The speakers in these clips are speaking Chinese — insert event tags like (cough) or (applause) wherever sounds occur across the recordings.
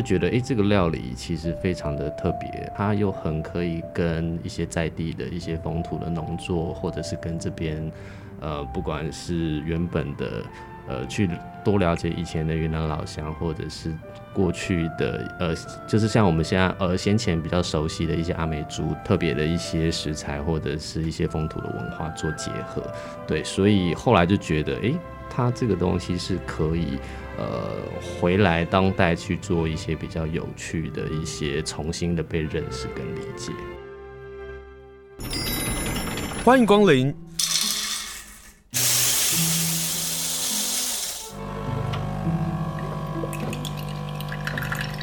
就觉得，哎、这个料理其实非常的特别，它又很可以跟一些在地的一些风土的农作，或者是跟这边，呃，不管是原本的，呃，去多了解以前的云南老乡，或者是过去的，呃，就是像我们现在呃先前比较熟悉的一些阿美族特别的一些食材，或者是一些风土的文化做结合，对，所以后来就觉得，哎、它这个东西是可以。呃，回来当代去做一些比较有趣的一些重新的被认识跟理解。欢迎光临，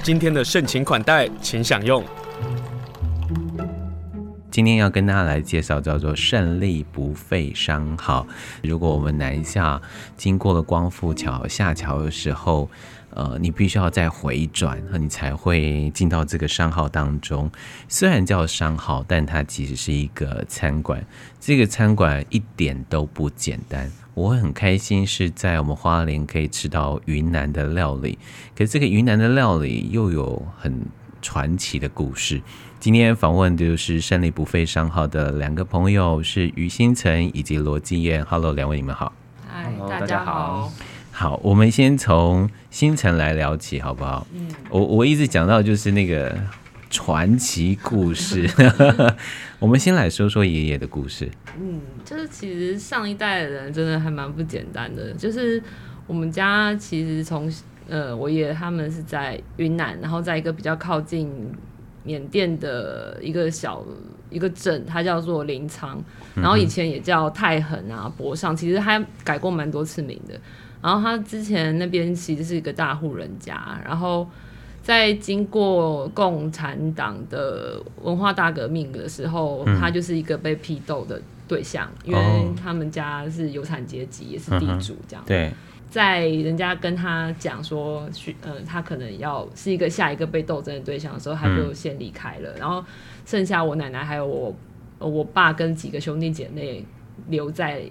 今天的盛情款待，请享用。今天要跟大家来介绍叫做胜利不费商号。如果我们南下经过了光复桥下桥的时候，呃，你必须要再回转，你才会进到这个商号当中。虽然叫商号，但它其实是一个餐馆。这个餐馆一点都不简单。我很开心是在我们花莲可以吃到云南的料理，可是这个云南的料理又有很传奇的故事。今天访问的就是胜利不费商号的两个朋友，是于星辰以及罗继燕。Hello，两位你们好。嗨，大家好。好，我们先从星辰来聊起，好不好？嗯。我我一直讲到就是那个传奇故事，(laughs) 我们先来说说爷爷的故事。嗯，就是其实上一代的人真的还蛮不简单的，就是我们家其实从呃我爷爷他们是在云南，然后在一个比较靠近。缅甸的一个小一个镇，它叫做临沧，然后以前也叫太衡啊、博上，其实它改过蛮多次名的。然后他之前那边其实是一个大户人家，然后在经过共产党的文化大革命的时候，他就是一个被批斗的对象，因为他们家是有产阶级，也是地主这样。对。在人家跟他讲说，去呃，他可能要是一个下一个被斗争的对象的时候，他就先离开了，嗯，然后剩下我奶奶还有我我爸跟几个兄弟姐妹留在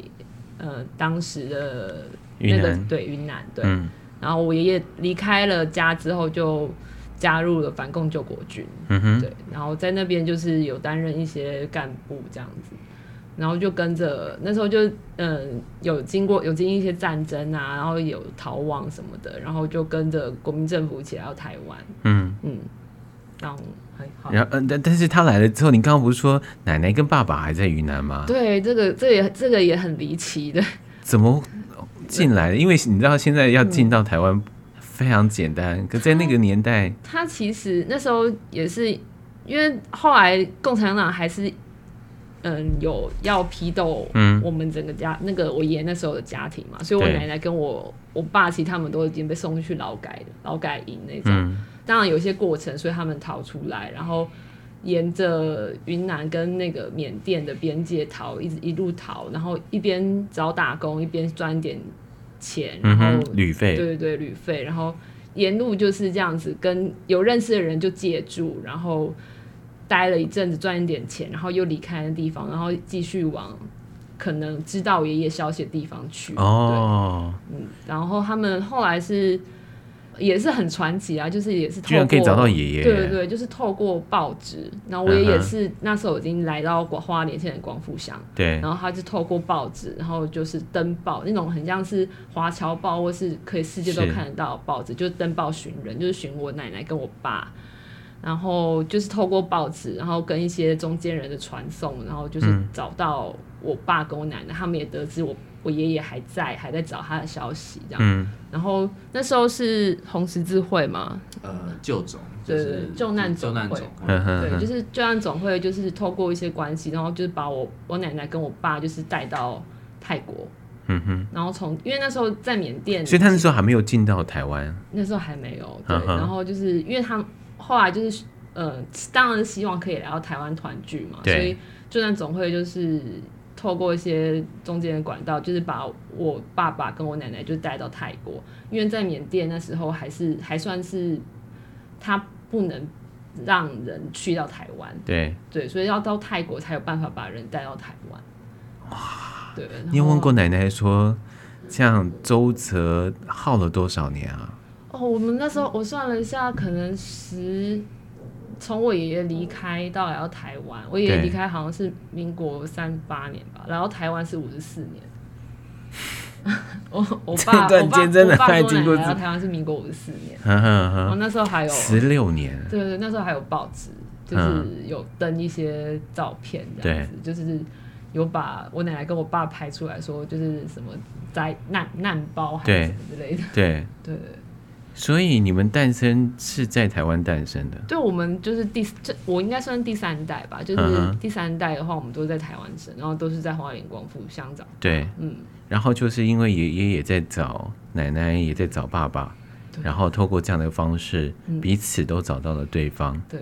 呃当时的那个对云南对，嗯，然后我爷爷离开了家之后就加入了反共救国军，嗯哼，对，然后在那边就是有担任一些干部这样子。然后就跟着那时候就嗯有经过有经历一些战争啊，然后有逃亡什么的，然后就跟着国民政府一起来到台湾。嗯嗯，然后。然后嗯，但但是他来了之后，你刚刚不是说奶奶跟爸爸还在云南吗？对，这个这也这个也很离奇的。(laughs) 怎么进来的？因为你知道现在要进到台湾非常简单，嗯、可在那个年代他，他其实那时候也是因为后来共产党还是。嗯，有要批斗我们整个家，嗯、那个我爷爷那时候的家庭嘛，所以我奶奶跟我我爸其实他们都已经被送去劳改的劳改营那种、嗯。当然有些过程，所以他们逃出来，然后沿着云南跟那个缅甸的边界逃，一直一路逃，然后一边找打工，一边赚点钱，然后、嗯、旅费，对对对，旅费，然后沿路就是这样子，跟有认识的人就借住，然后。待了一阵子赚一点钱，然后又离开那地方，然后继续往可能知道爷爷消息的地方去。哦，对，嗯，然后他们后来是也是很传奇啊，就是也是居然可以找到爷爷，对对对，就是透过报纸。然后我爷爷是那时候已经来到花莲县的光复乡，对，然后他就透过报纸，然后就是登报那种很像是华侨报或是可以世界都看得到报纸，就登报寻人，就是寻我奶奶跟我爸。然后就是透过报纸，然后跟一些中间人的传送，然后就是找到我爸跟我奶奶，嗯、他们也得知我我爷爷还在，还在找他的消息这样。嗯、然后那时候是红十字会嘛？呃，救总，对对，救难总会，对，就是救难总会，就是透过一些关系，然后就是把我我奶奶跟我爸就是带到泰国。嗯哼。然后从因为那时候在缅甸，所以他那时候还没有进到台湾。那时候还没有，对。然后就是因为他。后来就是，呃，当然希望可以来到台湾团聚嘛，所以就算总会就是透过一些中间的管道，就是把我爸爸跟我奶奶就带到泰国，因为在缅甸那时候还是还算是他不能让人去到台湾，对对，所以要到泰国才有办法把人带到台湾。哇，对。你有问过奶奶说，这样周折耗了多少年啊？哦，我们那时候我算了一下，可能十从我爷爷离开到来到台湾，我爷爷离开好像是民国三八年吧，然后台湾是五十四年。(laughs) 我我爸我爸我爸跟我奶奶来到台湾是民国五十四年，然后那时候还有十六年，对对，那时候还有报纸，就是有登一些照片这样子，就是有把我奶奶跟我爸拍出来说，就是什么灾难难包还是什么之类的，对 (laughs) 对。所以你们诞生是在台湾诞生的？对，我们就是第这我应该算第三代吧，就是第三代的话，我们都是在台湾生，然后都是在花莲光复乡长。对，嗯。然后就是因为爷爷也在找奶奶，也在找爸爸，然后透过这样的方式，彼此都找到了对方。对。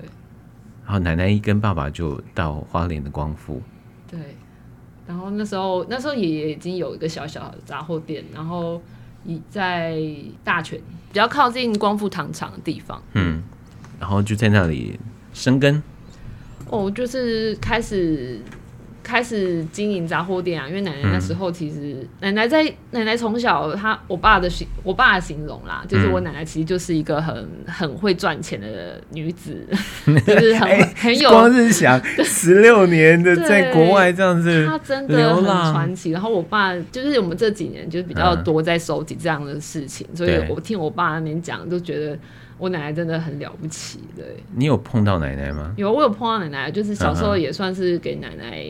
然后奶奶一跟爸爸就到花莲的光复。对。然后那时候，那时候爷爷已经有一个小小的杂货店，然后。在大泉比较靠近光复糖厂的地方，嗯，然后就在那里生根。哦，就是开始。开始经营杂货店啊，因为奶奶那时候其实、嗯、奶奶在奶奶从小她我爸的形我爸的形容啦，就是我奶奶其实就是一个很很会赚钱的女子，嗯、(laughs) 就是很、欸、很有光是想 (laughs) 十六年的在国外这样子，她真的很传奇。然后我爸就是我们这几年就是比较多在收集这样的事情，嗯、所以我听我爸那边讲都觉得我奶奶真的很了不起。对，你有碰到奶奶吗？有，我有碰到奶奶，就是小时候也算是给奶奶。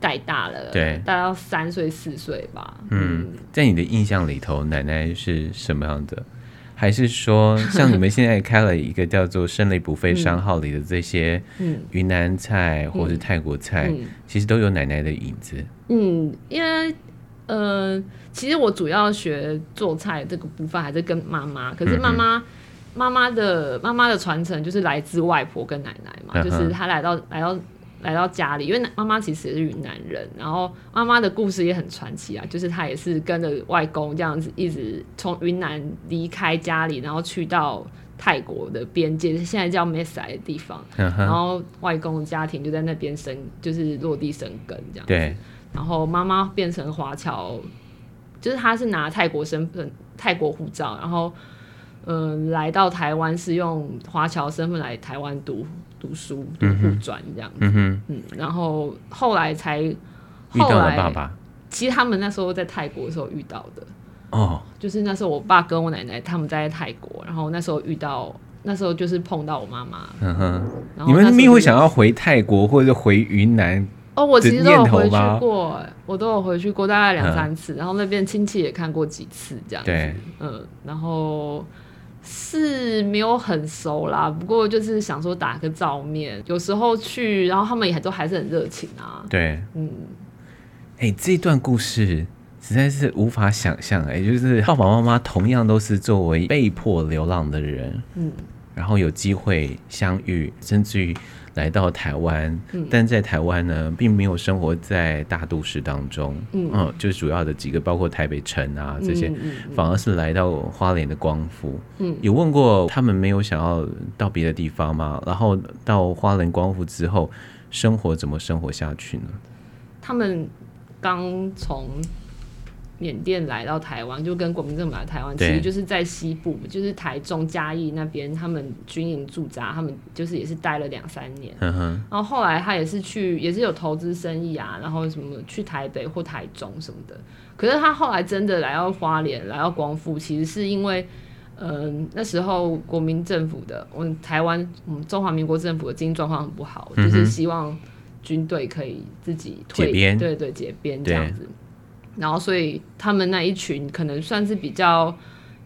带大了，对，大到三岁四岁吧。嗯，在你的印象里头，奶奶是什么样的？还是说，(laughs) 像你们现在开了一个叫做“胜利不费商号”里的这些云南菜或是泰国菜，嗯嗯、其实都有奶奶的影子。嗯，因为呃，其实我主要学做菜这个部分还是跟妈妈，可是妈妈妈妈的妈妈的传承就是来自外婆跟奶奶嘛，嗯、就是她来到来到。来到家里，因为妈妈其实也是云南人，然后妈妈的故事也很传奇啊，就是她也是跟着外公这样子，一直从云南离开家里，然后去到泰国的边界，现在叫咩赛的地方，(laughs) 嗯、然后外公的家庭就在那边生，就是落地生根这样子。对。然后妈妈变成华侨，就是她是拿泰国身份、泰国护照，然后嗯、呃，来到台湾是用华侨身份来台湾读。读书读护专这样子，嗯哼，嗯，然后后来才后来遇到了爸爸。其实他们那时候在泰国的时候遇到的，哦，就是那时候我爸跟我奶奶他们在泰国，然后那时候遇到，那时候就是碰到我妈妈，嗯哼。你们没有想要回泰国或者回云南？哦，我其实都有回去过，我都有回去过大概两三次，然后那边亲戚也看过几次这样子，对，嗯，然后。是没有很熟啦，不过就是想说打个照面，有时候去，然后他们也都还是很热情啊。对，嗯，哎、欸，这段故事实在是无法想象，哎，就是爸爸妈妈同样都是作为被迫流浪的人，嗯，然后有机会相遇，甚至于。来到台湾，但在台湾呢，并没有生活在大都市当中，嗯，嗯，就主要的几个，包括台北城啊这些，反而是来到花莲的光复。嗯，有问过他们没有想要到别的地方吗？然后到花莲光复之后，生活怎么生活下去呢？他们刚从。缅甸来到台湾，就跟国民政府来台湾，其实就是在西部，就是台中嘉义那边，他们军营驻扎，他们就是也是待了两三年。嗯哼。然后后来他也是去，也是有投资生意啊，然后什么去台北或台中什么的。可是他后来真的来到花莲，来到光复，其实是因为，嗯、呃，那时候国民政府的，我们台湾，我们中华民国政府的经济状况很不好，嗯、就是希望军队可以自己退，对对，对，解编这样子。然后，所以他们那一群可能算是比较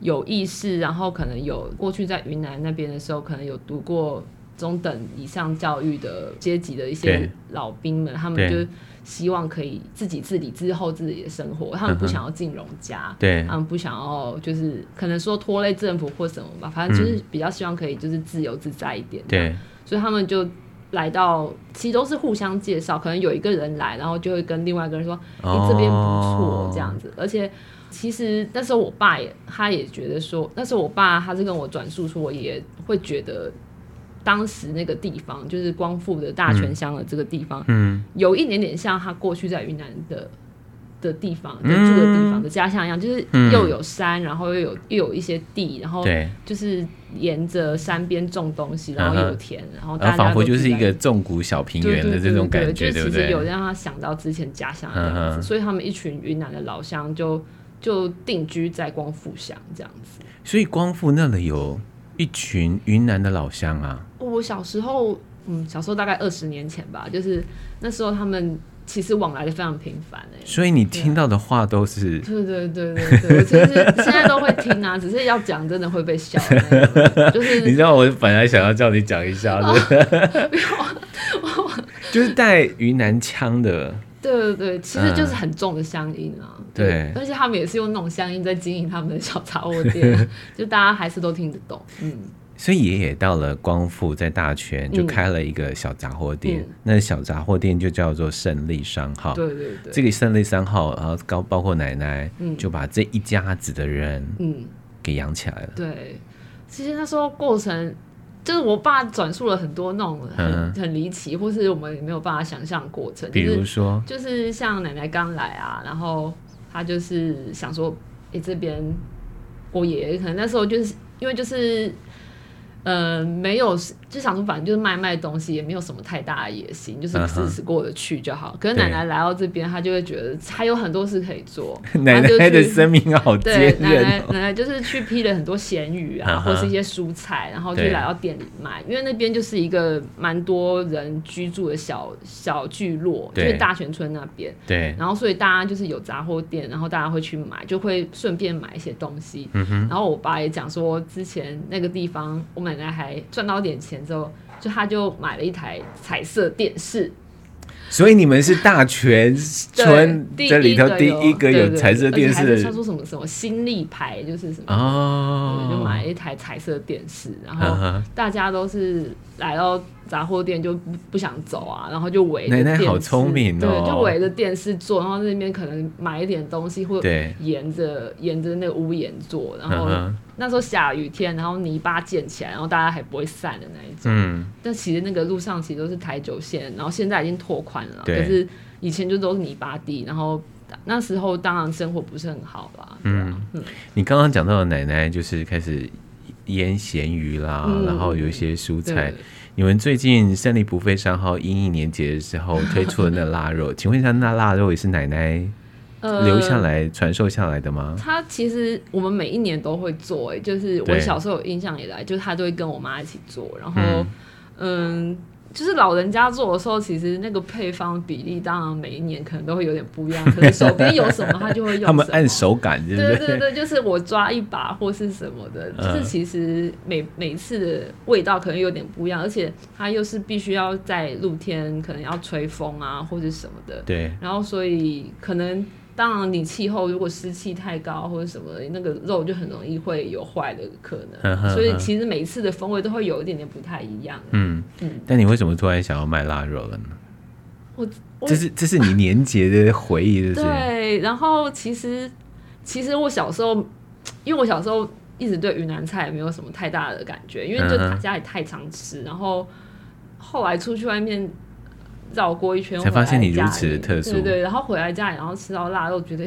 有意识，然后可能有过去在云南那边的时候，可能有读过中等以上教育的阶级的一些老兵们，他们就希望可以自己自理之后自己的生活，他们不想要进荣家，对，他们不想要就是可能说拖累政府或什么吧，反正就是比较希望可以就是自由自在一点，对，所以他们就。来到其实都是互相介绍，可能有一个人来，然后就会跟另外一个人说：“你、欸、这边不错，这样子。”而且其实那时候我爸也，他也觉得说，那时候我爸他是跟我转述说，我也会觉得当时那个地方，就是光复的大泉乡的这个地方，嗯，有一点点像他过去在云南的的地方，跟住的地方的家乡一样，就是又有山，然后又有又有一些地，然后就是沿着山边种东西，然后又有田，然后大家仿佛就是一个纵谷小平原的这种感觉，对不对？有让他想到之前家乡的样子，所以他们一群云南的老乡就就定居在光复乡这样子。所以光复那里有一群云南的老乡啊。我小时候。嗯，小时候大概二十年前吧，就是那时候他们其实往来的非常频繁哎，所以你听到的话都是对。对对对对，我其实现在都会听啊，(laughs) 只是要讲真的会被笑，就是 (laughs) 你知道我本来想要叫你讲一下的，(laughs) 就是带云南腔的，对对对，其实就是很重的乡音啊，对，而且他们也是用那种乡音在经营他们的小杂货店，就大家还是都听得懂，嗯。所以爷爷到了光复，在大全就开了一个小杂货店，嗯、那小杂货店就叫做胜利商号。对对对，这个胜利商号，然后高包括奶奶，嗯、就把这一家子的人，嗯，给养起来了。对，其实那时候过程，就是我爸转述了很多那种很、嗯、很离奇，或是我们也没有办法想象过程。比如说，就是像奶奶刚来啊，然后他就是想说，哎、欸，这边我爷爷可能那时候就是因为就是。呃，没有，就想说反正就是卖卖东西，也没有什么太大的野心，就是日子过得去就好。Uh huh. 可是奶奶来到这边，她就会觉得还有很多事可以做。(laughs) 奶奶的生命好坚韧。对，奶奶奶奶就是去批了很多咸鱼啊，uh huh. 或是一些蔬菜，然后就来到店里卖。因为那边就是一个蛮多人居住的小小聚落，就是大泉村那边。对。然后所以大家就是有杂货店，然后大家会去买，就会顺便买一些东西。嗯、哼然后我爸也讲说，之前那个地方我。奶奶还赚到点钱之后，就他就买了一台彩色电视。所以你们是大全村这里头第一个有彩色电视的，他说什么什么新力牌，就是什么哦，就买了一台彩色电视，然后大家都是来到杂货店就不不想走啊，然后就围着奶奶好聪明哦，对，就围着电视坐，然后那边可能买一点东西，或沿着沿着那个屋檐坐，然后那时候下雨天，然后泥巴溅起来，然后大家还不会散的那一种，嗯，但其实那个路上其实都是台九线，然后现在已经拓宽。了可是以前就都是泥巴地，然后那时候当然生活不是很好吧。嗯，嗯，你刚刚讲到的奶奶就是开始腌咸鱼啦，嗯、然后有一些蔬菜。对你们最近胜利不费商号因应年节的时候推出了那腊肉，(laughs) 请问一下，那腊肉也是奶奶留下来传授下来的吗？他其实我们每一年都会做，哎，就是我小时候有印象以来，就是他都会跟我妈一起做，然后嗯。嗯就是老人家做的时候，其实那个配方比例，当然每一年可能都会有点不一样。(laughs) 可能手边有什么，他就会用。他们按手感，对对对对，就是我抓一把或是什么的，就是其实每每次的味道可能有点不一样，而且它又是必须要在露天，可能要吹风啊，或者什么的。对。然后所以可能。当然，你气候如果湿气太高或者什么，那个肉就很容易会有坏的可能。呵呵呵，所以其实每一次的风味都会有一点点不太一样。嗯嗯。但你为什么突然想要卖腊肉了呢？我，我这是这是你年节的回忆，是不是？对。然后其实其实我小时候，因为我小时候一直对云南菜没有什么太大的感觉，因为就家里太常吃，然后后来出去外面。绕过一圈，才发现你如此的特殊。对对，然后回来家里，然后吃到腊肉，(laughs) 觉得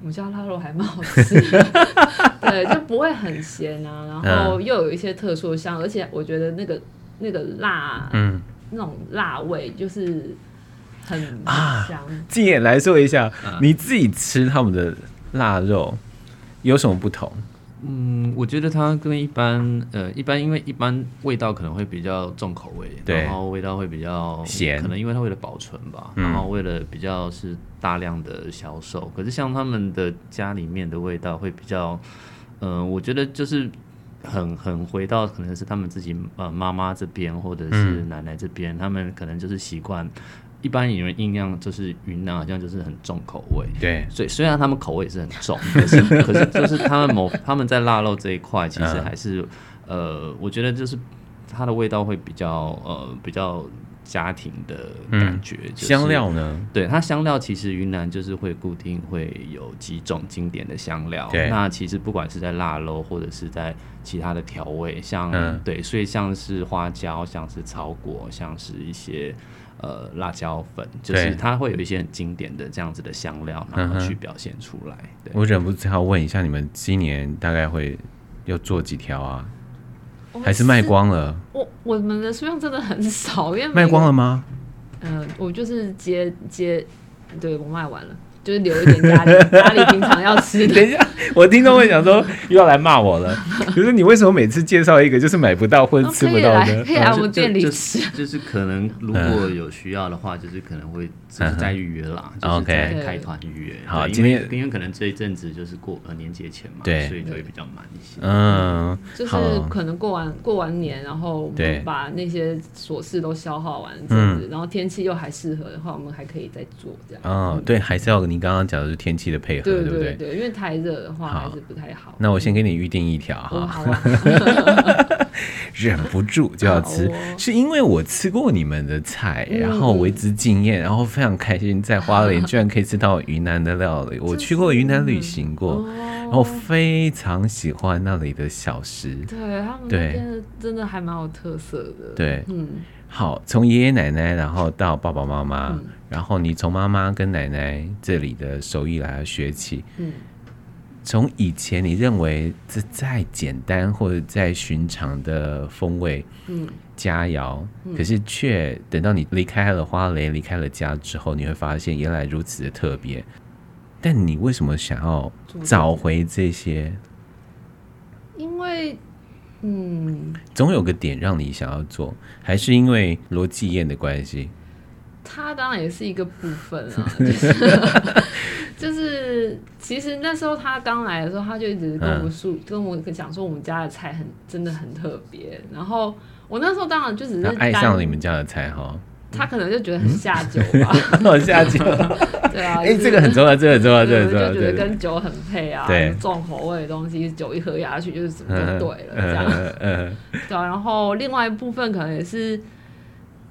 我们家腊肉还蛮好吃的。(laughs) 对，就不会很咸啊，然后又有一些特殊的香，而且我觉得那个那个辣，嗯，那种辣味就是很香。啊，静妍来说一下，你自己吃他们的腊肉有什么不同？嗯，我觉得它跟一般呃一般，因为一般味道可能会比较重口味，对然后味道会比较咸，可能因为它为了保存吧，嗯、然后为了比较是大量的销售。可是像他们的家里面的味道会比较，嗯、呃，我觉得就是很很回到可能是他们自己呃妈妈这边或者是奶奶这边，嗯、他们可能就是习惯。一般有人印象就是云南好像就是很重口味，对，所以虽然他们口味也是很重，(laughs) 可是可是就是他们某他们在腊肉这一块其实还是、嗯、呃，我觉得就是它的味道会比较呃比较家庭的感觉。嗯就是、香料呢？对，它香料其实云南就是会固定会有几种经典的香料。那其实不管是在腊肉或者是在其他的调味，像、嗯、对，所以像是花椒，像是草果，像是一些呃辣椒粉，就是它会有一些很经典的这样子的香料，然后去表现出来。对，我忍不住要问一下，你们今年大概会要做几条啊？还是卖光了？我我们的数量真的很少，因为卖光了吗？嗯、呃，我就是接接，对我卖完了。就是留一点家里，家里平常要吃的。(laughs) 等一下，我听众会想说又要来骂我了。可是你为什么每次介绍一个就是买不到或者吃不到的？可以来我们店里吃。就，是可能如果有需要的话，就是可能会 (laughs) 就是在预约啦，嗯、就是在开团预约。好，今天因为可能这一阵子就是过呃年节前嘛，对，所以就会比较慢一些。嗯，就是可能过完过完年，然后我们把那些琐事都消耗完这样子，嗯、然后天气又还适合的话，我们还可以再做这样。嗯，对，还是要你。你刚刚讲的是天气的配合，对，对不对？对，因为太热的话还是不太好。那我先给你预定一条哈，(laughs) 忍不住就要吃，哦、是因为我吃过你们的菜，然后为之惊艳，然后非常开心，在花莲 (laughs) 居然可以吃到云南的料理。我去过云南旅行过，哦、然后非常喜欢那里的小吃，对他们那边真的还蛮有特色的。对，嗯。好，从爷爷奶奶，然后到爸爸妈妈，嗯、然后你从妈妈跟奶奶这里的手艺来学起。嗯，从以前你认为这再简单或者再寻常的风味，嗯，佳肴，嗯、可是却等到你离开了花蕾，离开了家之后，你会发现原来如此的特别。但你为什么想要找回这些？因为。嗯，总有个点让你想要做，还是因为罗继燕的关系？他当然也是一个部分啊，(laughs) (laughs) 就是，就是其实那时候他刚来的时候，他就一直跟我们说，嗯、跟我讲说我们家的菜很真的很特别。然后我那时候当然就只是爱上了你们家的菜哈。他可能就觉得很下酒吧，很 (laughs) 下酒。(laughs) 对啊，哎，这个很重要，这个很重要，这个很重要。就觉得跟酒很配啊，对，重口味的东西，酒一喝下去就是什么都对了，这样。嗯，对啊。然后另外一部分可能也是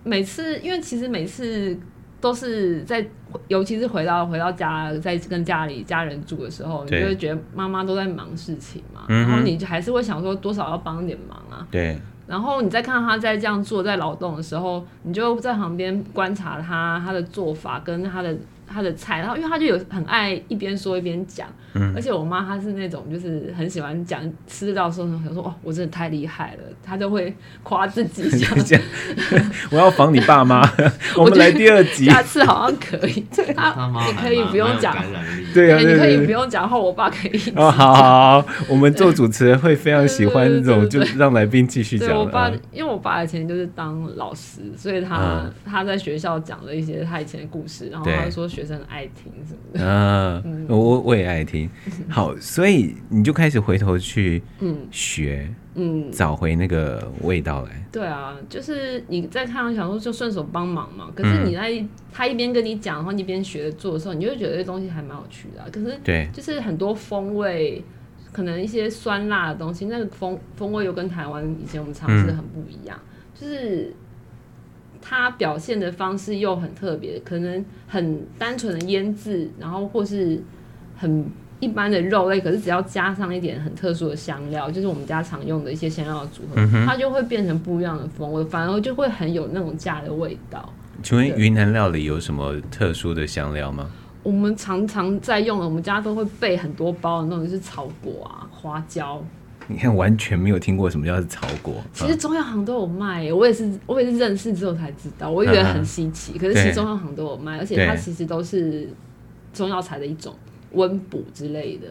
每次，因为其实每次都是在，尤其是回到回到家，在跟家里家人住的时候，你就会觉得妈妈都在忙事情嘛，然后你就还是会想说多少要帮点忙啊。对。然后你再看他在这样做，在劳动的时候，你就在旁边观察他他的做法跟他的。他的菜，然后因为他就有很爱一边说一边讲，嗯，而且我妈她是那种就是很喜欢讲吃到的时候，想说哦，我真的太厉害了，她就会夸自己 (laughs) 讲。我要仿你爸妈，(laughs) 我们来第二集，下次好像可以。(laughs) 他你可以不用讲，对啊，你可以不用讲话，我爸可以。哦，好好好，我们做主持人会非常喜欢这种，就让来宾继续讲。我爸因为我爸以前就是当老师，所以他他在学校讲了一些他以前的故事，然后他说。学生爱听什么的啊，我我也爱听。(laughs) 好，所以你就开始回头去嗯学，嗯，找回那个味道来。对啊，就是你在看，想说就顺手帮忙嘛。可是你在他一边跟你讲，然后你一边学着做的时候，你就会觉得这东西还蛮有趣的。可是对，就是很多风味，可能一些酸辣的东西，那个风风味又跟台湾以前我们尝试的很不一样，就是。它表现的方式又很特别，可能很单纯的腌制，然后或是很一般的肉类，可是只要加上一点很特殊的香料，就是我们家常用的一些香料的组合，嗯、它就会变成不一样的风味，反而就会很有那种家的味道。请问云南料理有什么特殊的香料吗？我们常常在用的，我们家都会备很多包的那种，就是草果啊、花椒。你看，完全没有听过什么叫是草果。其实中药行都有卖，我也是，我也是认识之后才知道，我以为很稀奇。嗯、可是其实中药行都有卖，而且它其实都是中药材的一种温补之类的，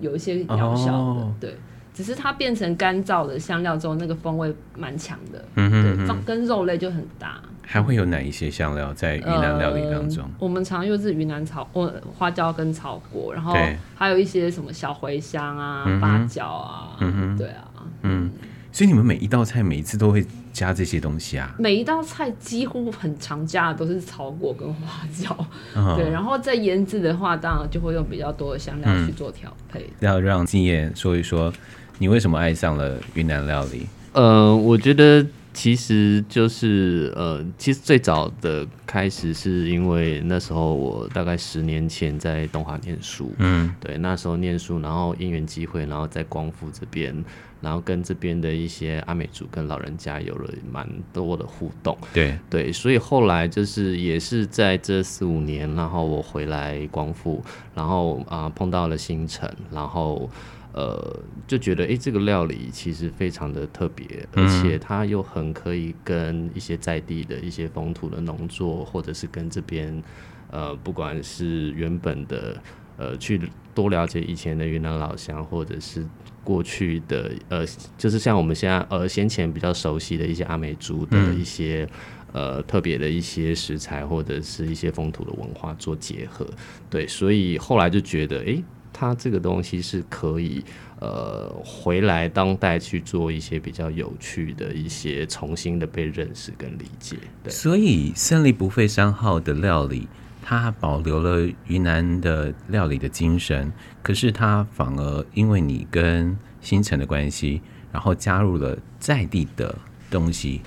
有一些疗效的。哦、对，只是它变成干燥的香料之后，那个风味蛮强的。嗯哼嗯哼，对，跟肉类就很搭。还会有哪一些香料在云南料理当中？呃、我们常用是云南草，花椒跟草果，然后还有一些什么小茴香啊、对八角啊，嗯哼对啊，嗯，所以你们每一道菜每一次都会加这些东西啊？每一道菜几乎很常加的都是草果跟花椒，嗯、对，然后再腌制的话，当然就会用比较多的香料去做调配。嗯、要让继燕说一说，你为什么爱上了云南料理？呃，我觉得。其实就是呃，其实最早的开始是因为那时候我大概十年前在东华念书，嗯，对，那时候念书，然后因缘机会，然后在光复这边，然后跟这边的一些阿美族跟老人家有了蛮多的互动，对。对，所以后来就是也是在这四五年，然后我回来光复，然后啊、呃、碰到了新城，然后。呃，就觉得哎、这个料理其实非常的特别，而且它又很可以跟一些在地的一些风土的农作，或者是跟这边呃，不管是原本的呃，去多了解以前的云南老乡，或者是过去的呃，就是像我们现在呃先前比较熟悉的一些阿美族的一些、呃特别的一些食材，或者是一些风土的文化做结合，对，所以后来就觉得哎。它这个东西是可以，呃，回来当代去做一些比较有趣的一些重新的被认识跟理解。对，所以胜利不费三号的料理，它保留了云南的料理的精神，可是它反而因为你跟新城的关系，然后加入了在地的东西。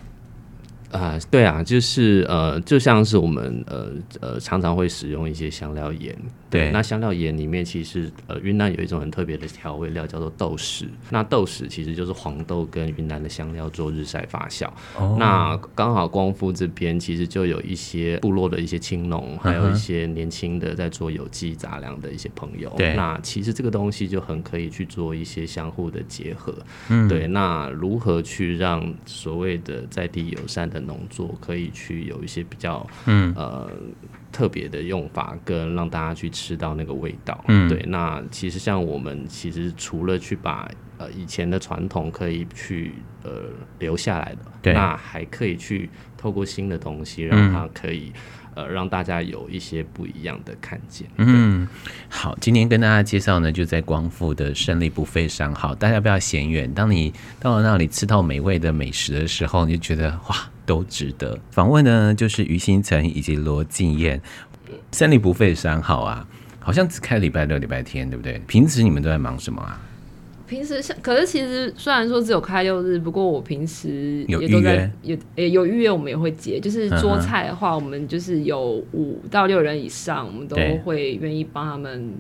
啊，对啊，就是呃，就像是我们呃呃常常会使用一些香料盐。对，那香料盐里面其实呃，云南有一种很特别的调味料叫做豆豉。那豆豉其实就是黄豆跟云南的香料做日晒发酵。哦。那刚好光复这边其实就有一些部落的一些青农，还有一些年轻的在做有机杂粮的一些朋友。对。那其实这个东西就很可以去做一些相互的结合。嗯。对，那如何去让所谓的在地友善的农作可以去有一些比较嗯呃。特别的用法跟让大家去吃到那个味道，嗯，对。那其实像我们其实除了去把呃以前的传统可以去呃留下来的，对，那还可以去透过新的东西让它可以、嗯、呃让大家有一些不一样的看见。嗯，好，今天跟大家介绍呢，就在光复的胜利不费商好，大家不要嫌远。当你到了那里吃到美味的美食的时候，你就觉得哇。都值得访问呢，就是于新成以及罗静燕。三里不费三号啊，好像只开礼拜六、礼拜天，对不对？平时你们都在忙什么啊？平时像，可是其实虽然说只有开六日，不过我平时也都在有也，有预约我们也会接。就是桌菜的话，我们就是有五到六人以上，我们都会愿意帮他们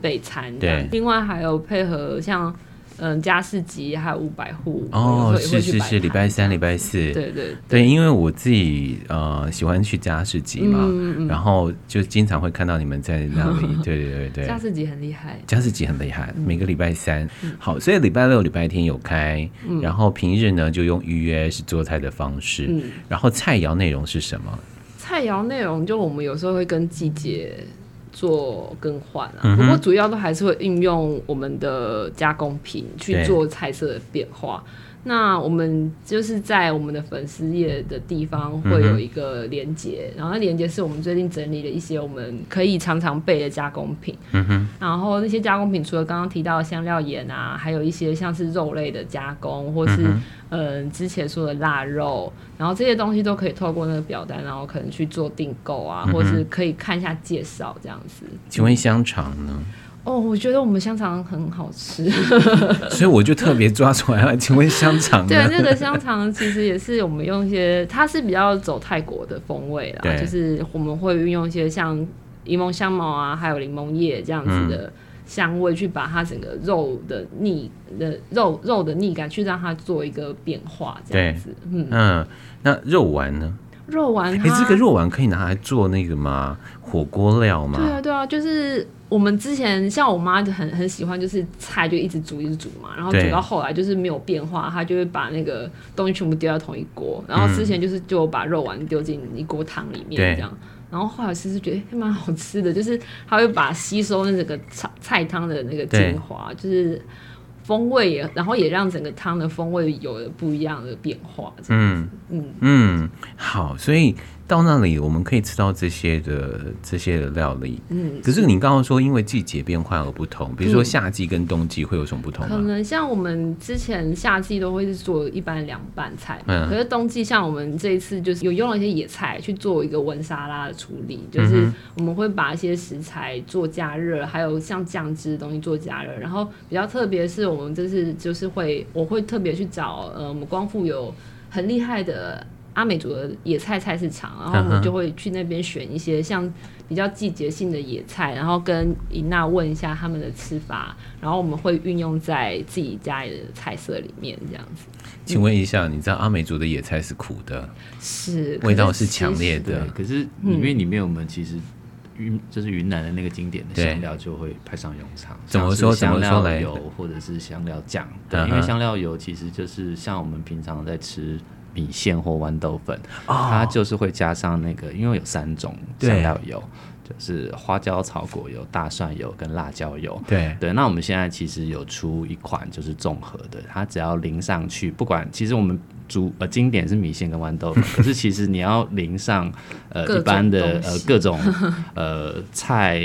备餐。对，另外还有配合像。嗯，佳士集还有五百户哦，是是是，礼拜三、礼拜四，对对对，对，因为我自己呃喜欢去佳士集嘛，嗯嗯，然后就经常会看到你们在那里，对 (laughs) 对对。对，佳士集很厉害，佳士集很厉害，每个礼拜三，嗯，好，所以礼拜六、礼拜天有开，嗯，然后平日呢就用预约是做菜的方式，嗯，然后菜肴内容是什么？菜肴内容就我们有时候会跟季节。做更换啊，不过主要都还是会运用我们的加工品去做菜色的变化。那我们就是在我们的粉丝页的地方会有一个连接，然后那连接是我们最近整理的一些我们可以常常备的加工品。嗯哼然后那些加工品除了刚刚提到的香料盐啊，还有一些像是肉类的加工，或是嗯之前说的腊肉，然后这些东西都可以透过那个表单，然后可能去做订购啊，或是可以看一下介绍这样子。请问香肠呢？哦，我觉得我们香肠很好吃，(laughs) 所以我就特别抓出来了。请问香肠？对，那个香肠其实也是我们用一些，它是比较走泰国的风味啦，就是我们会运用一些像柠檬香茅啊，还有柠檬叶这样子的香味，去把它整个肉的腻的肉肉的腻感，去让它做一个变化，这样子。嗯嗯，那肉丸呢？肉丸，哎、欸，这个肉丸可以拿来做那个吗？火锅料吗？对啊，对啊，就是。我们之前像我妈就很很喜欢，就是菜就一直煮一直煮嘛，然后煮到后来就是没有变化，她就会把那个东西全部丢到同一锅。然后之前就是就把肉丸丢进一锅汤里面这样，然后后来其实觉得还蛮好吃的，就是她会把吸收那个菜菜汤的那个精华，就是风味也，然后也让整个汤的风味有了不一样的变化。嗯嗯嗯，好，所以。到那里我们可以吃到这些的这些的料理，嗯，可是你刚刚说因为季节变换而不同，比如说夏季跟冬季会有什么不同？可能像我们之前夏季都会是做一般凉拌菜，嗯，可是冬季像我们这一次就是有用了一些野菜去做一个温沙拉的处理，就是我们会把一些食材做加热，还有像酱汁的东西做加热，然后比较特别是我们这次就是会我会特别去找呃我们光复有。很厉害的阿美族的野菜菜市场，然后我们就会去那边选一些像比较季节性的野菜，然后跟伊娜问一下他们的吃法，然后我们会运用在自己家里的菜色里面，这样子。请问一下，你知道阿美族的野菜是苦的，是味道是强烈的，可是因为里面我们其实。云就是云南的那个经典的香料就会派上用场，怎么说？香料油或者是香料酱，对，因为香料油其实就是像我们平常在吃米线或豌豆粉，它就是会加上那个，因为有三种香料油，就是花椒草果油、大蒜油跟辣椒油。对对，那我们现在其实有出一款就是综合的，它只要淋上去，不管其实我们。主呃经典是米线跟豌豆粉，(laughs) 可是其实你要淋上呃一般的呃各种 (laughs) 呃菜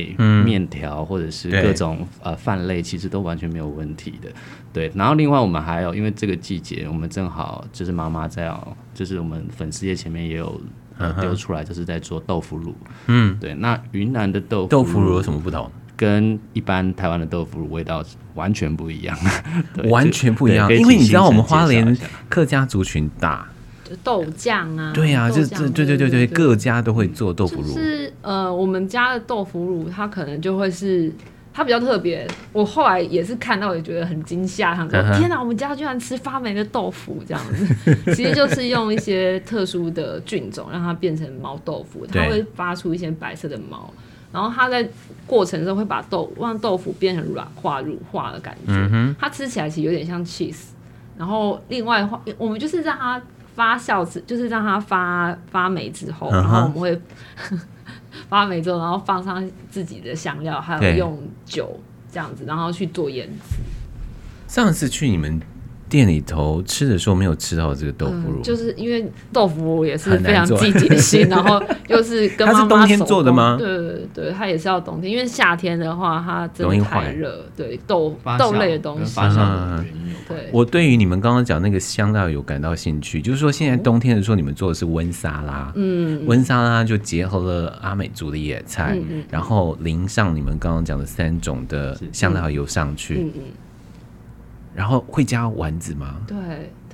面条或者是各种呃饭类，其实都完全没有问题的。对，然后另外我们还有，因为这个季节我们正好就是妈妈在哦，就是我们粉丝页前面也有呃丢出来，就是在做豆腐乳。嗯，对，那云南的豆腐豆腐乳有什么不同？跟一般台湾的豆腐乳味道完全不一样，(laughs) 完全不一样。因为你知道我们花莲客家族群大，豆酱啊，对呀、啊，就这对对对对，各家都会做豆腐乳。就是呃，我们家的豆腐乳，它可能就会是它比较特别。我后来也是看到，也觉得很惊吓，他说天哪，我们家居然吃发霉的豆腐这样子。(laughs) 其实就是用一些特殊的菌种让它变成毛豆腐，它会发出一些白色的毛。然后它在过程中会把豆让豆腐变成软化乳化的感觉，嗯、它吃起来其实有点像 cheese。然后另外的话我们就是让它发酵之，就是让它发发霉之后，然后我们会 (laughs) 发霉之后，然后放上自己的香料，还有用酒这样子，然后去做腌制。上次去你们。店里头吃的时候没有吃到这个豆腐乳，嗯，就是因为豆腐乳也是非常季节性，然后又是跟妈妈 (laughs) 它是冬天做的吗？对对对，它也是要冬天，因为夏天的话它真的太热，对豆豆类的东西。嗯、对，我对于你们刚刚讲那个香料有感到兴趣，就是说现在冬天的时候你们做的是温沙拉，嗯，温沙拉就结合了阿美族的野菜，嗯、然后淋上你们刚刚讲的三种的香料油上去。嗯嗯然后会加丸子吗？对，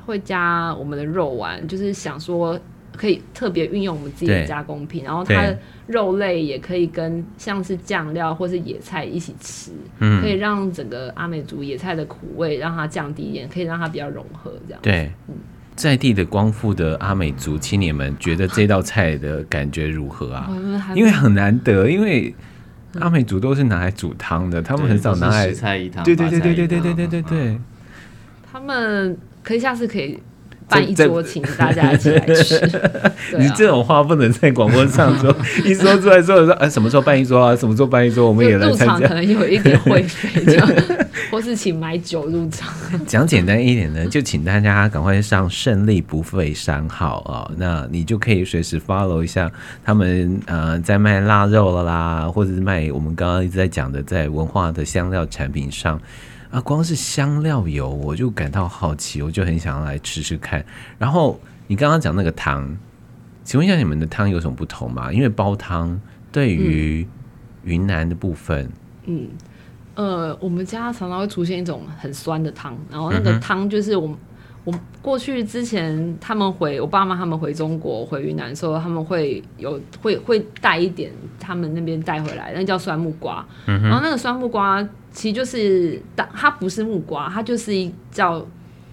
会加我们的肉丸，就是想说可以特别运用我们自己的加工品，然后它的肉类也可以跟像是酱料或是野菜一起吃，嗯，可以让整个阿美族野菜的苦味让它降低一点，可以让它比较融合这样。对，嗯，在地的光复的阿美族青年们觉得这道菜的感觉如何啊？因为很难得，因为。阿美族都是拿来煮汤的，他们很少拿来。菜一汤。对对对对对对对对对对。他们可以下次可以办一桌，请大家一起来吃。(laughs) 你这种话不能在广播上说，(laughs) 一说出来之后说，哎，什么时候办一桌啊？什么时候办一桌？我们也来参加。入场可能有一点会 (laughs) 费，这样，或是请买酒入场。讲简单一点呢，就请大家赶快上胜利不费商号啊，那你就可以随时 follow 一下他们呃在卖腊肉了啦，或者是卖我们刚刚一直在讲的在文化的香料产品上。啊，光是香料油我就感到好奇，我就很想要来吃吃看。然后你刚刚讲那个汤，请问一下你们的汤有什么不同吗？因为煲汤对于云南的部分，嗯，呃，我们家常常会出现一种很酸的汤，然后那个汤就是我们。嗯我过去之前，他们回我爸妈他们回中国回云南的时候，他们会有会会带一点他们那边带回来，那叫酸木瓜。嗯、然后那个酸木瓜其实就是它不是木瓜，它就是一叫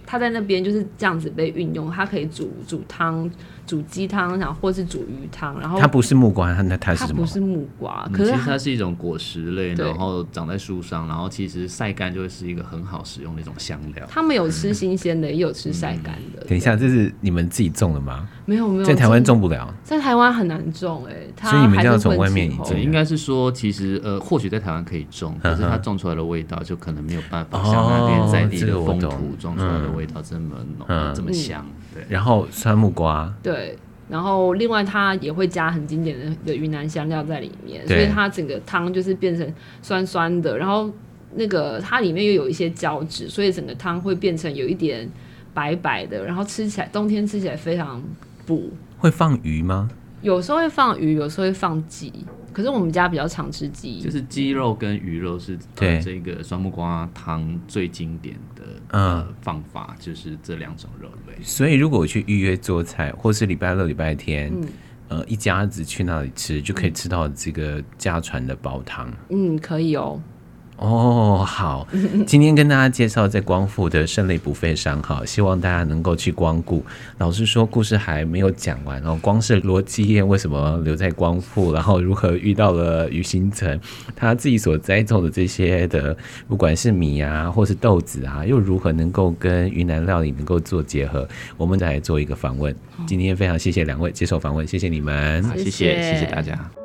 它在那边就是这样子被运用，它可以煮煮汤。煮鸡汤，然后或是煮鱼汤，然后它不是木瓜，它它它是什么？它不是木瓜，可是它，其实它是一种果实类，然后长在树上，然后其实晒干就会是一个很好使用的一种香料。他们有吃新鲜的，嗯、也有吃晒干的。等一下，这是你们自己种的吗？没有没有，在台湾种不了，在台湾很难种哎、欸，所以你们就要从外面引进。应该是说，其实呃，或许在台湾可以种，可是它种出来的味道就可能没有办法像那边在地的风土种出来的味道这么浓、嗯、这么香。对，然后酸木瓜，对。然后另外它也会加很经典的的云南香料在里面，所以它整个汤就是变成酸酸的。然后那个它里面又有一些胶质，所以整个汤会变成有一点白白的。然后吃起来冬天吃起来非常补。会放鱼吗？有时候会放鱼，有时候会放鸡。可是我们家比较常吃鸡，就是鸡肉跟鱼肉是对这个酸木瓜汤最经典的呃方法，就是这两种肉类。所以如果我去预约做菜，或是礼拜六、礼拜天，嗯，呃，一家子去那里吃，就可以吃到这个家传的煲汤。嗯，可以哦。哦，好，(laughs) 今天跟大家介绍在光复的胜利不费商哈，希望大家能够去光顾。老实说，故事还没有讲完哦，光是罗基燕为什么留在光复，然后如何遇到了于新城，他自己所栽种的这些的，不管是米啊，或是豆子啊，又如何能够跟云南料理能够做结合，我们再来做一个访问。今天非常谢谢两位接受访问，谢谢你们，谢谢，谢谢大家。